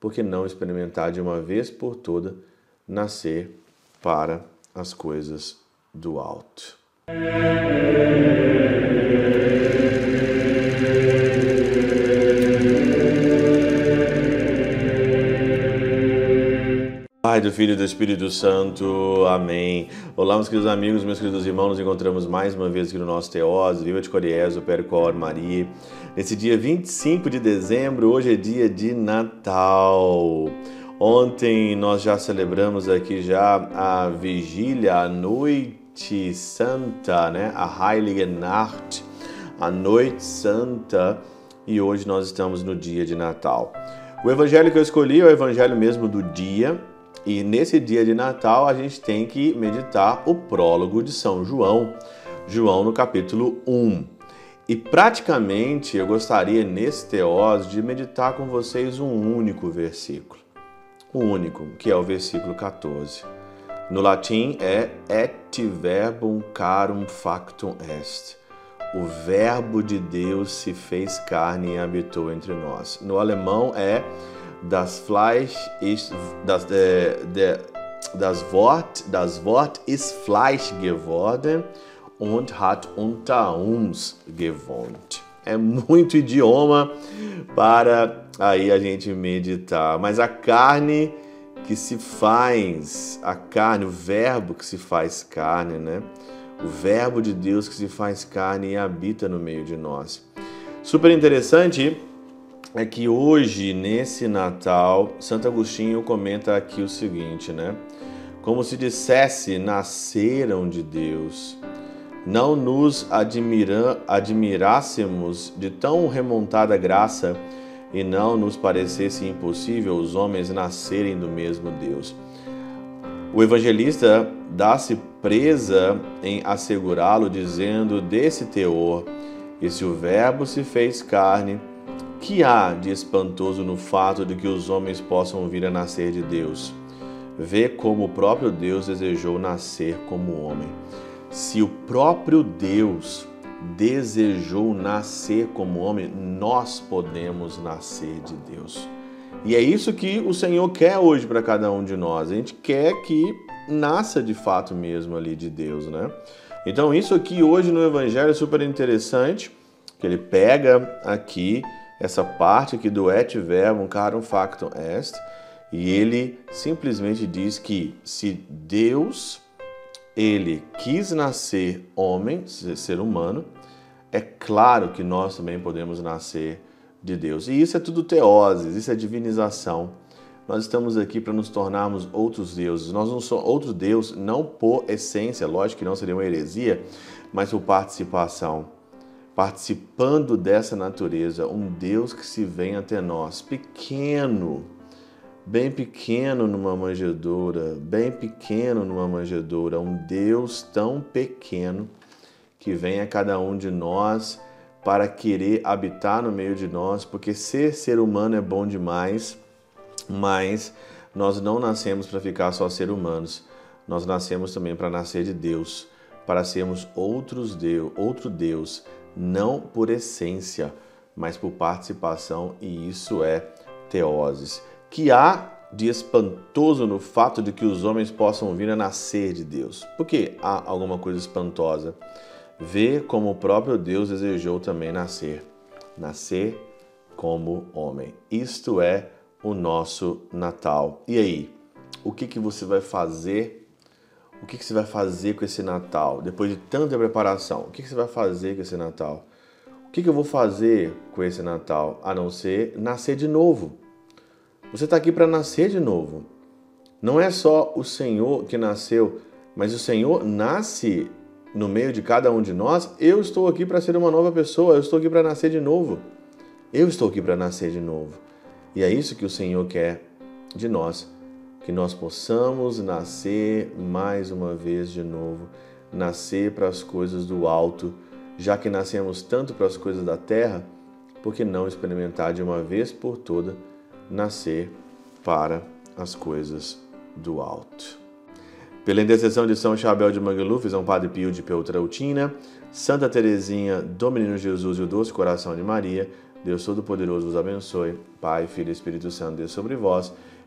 por que não experimentar de uma vez por toda nascer para as coisas do alto? Pai do Filho e do Espírito Santo. Amém. Olá, meus queridos amigos, meus queridos irmãos. Nos encontramos mais uma vez aqui no nosso Teós, Viva de Coriezo, Percor, Maria. Nesse dia 25 de dezembro, hoje é dia de Natal. Ontem nós já celebramos aqui já a vigília, a noite santa, né? A Heilige Nacht, a noite santa. E hoje nós estamos no dia de Natal. O evangelho que eu escolhi é o evangelho mesmo do dia, e nesse dia de Natal a gente tem que meditar o prólogo de São João, João no capítulo 1. E praticamente eu gostaria nesse teós de meditar com vocês um único versículo. Um único, que é o versículo 14. No latim é et verbum carum factum est. O verbo de Deus se fez carne e habitou entre nós. No alemão é das Fleisch ist das, äh, der, das Wort das Wort ist Fleisch geworden und hat unter uns gewohnt. É muito idioma para aí a gente meditar, mas a carne que se faz, a carne, o verbo que se faz carne, né? O verbo de Deus que se faz carne e habita no meio de nós. Super interessante é que hoje, nesse Natal, Santo Agostinho comenta aqui o seguinte, né? Como se dissesse, nasceram de Deus. Não nos admira, admirássemos de tão remontada graça e não nos parecesse impossível os homens nascerem do mesmo Deus. O evangelista dá-se presa em assegurá-lo, dizendo desse teor: E se o Verbo se fez carne, que há de espantoso no fato de que os homens possam vir a nascer de Deus? Vê como o próprio Deus desejou nascer como homem. Se o próprio Deus desejou nascer como homem, nós podemos nascer de Deus. E é isso que o Senhor quer hoje para cada um de nós. A gente quer que nasça de fato mesmo ali de Deus, né? Então, isso aqui hoje no Evangelho é super interessante, que ele pega aqui essa parte aqui do et verbum carum factum est, e ele simplesmente diz que se Deus ele quis nascer homem, ser humano, é claro que nós também podemos nascer de Deus. E isso é tudo teoses, isso é divinização. Nós estamos aqui para nos tornarmos outros deuses. Nós não somos outro Deus, não por essência, lógico que não seria uma heresia, mas por participação participando dessa natureza, um Deus que se vem até nós, pequeno, bem pequeno numa manjedoura, bem pequeno numa manjedoura, um Deus tão pequeno que vem a cada um de nós para querer habitar no meio de nós, porque ser ser humano é bom demais, mas nós não nascemos para ficar só ser humanos. Nós nascemos também para nascer de Deus, para sermos outros Deus, outro Deus, não por essência, mas por participação, e isso é teoses. Que há de espantoso no fato de que os homens possam vir a nascer de Deus. Por que há alguma coisa espantosa? Vê como o próprio Deus desejou também nascer. Nascer como homem. Isto é o nosso Natal. E aí, o que, que você vai fazer o que, que você vai fazer com esse Natal? Depois de tanta preparação, o que, que você vai fazer com esse Natal? O que, que eu vou fazer com esse Natal? A não ser nascer de novo. Você está aqui para nascer de novo. Não é só o Senhor que nasceu, mas o Senhor nasce no meio de cada um de nós. Eu estou aqui para ser uma nova pessoa, eu estou aqui para nascer de novo. Eu estou aqui para nascer de novo. E é isso que o Senhor quer de nós que nós possamos nascer mais uma vez de novo, nascer para as coisas do alto, já que nascemos tanto para as coisas da terra, por que não experimentar de uma vez por toda nascer para as coisas do alto? Pela intercessão de São Chabel de Mangluf, São Padre Pio de Peltrautina, Santa Teresinha do Menino Jesus e o Doce Coração de Maria, Deus Todo-Poderoso vos abençoe. Pai, Filho e Espírito Santo, Deus sobre vós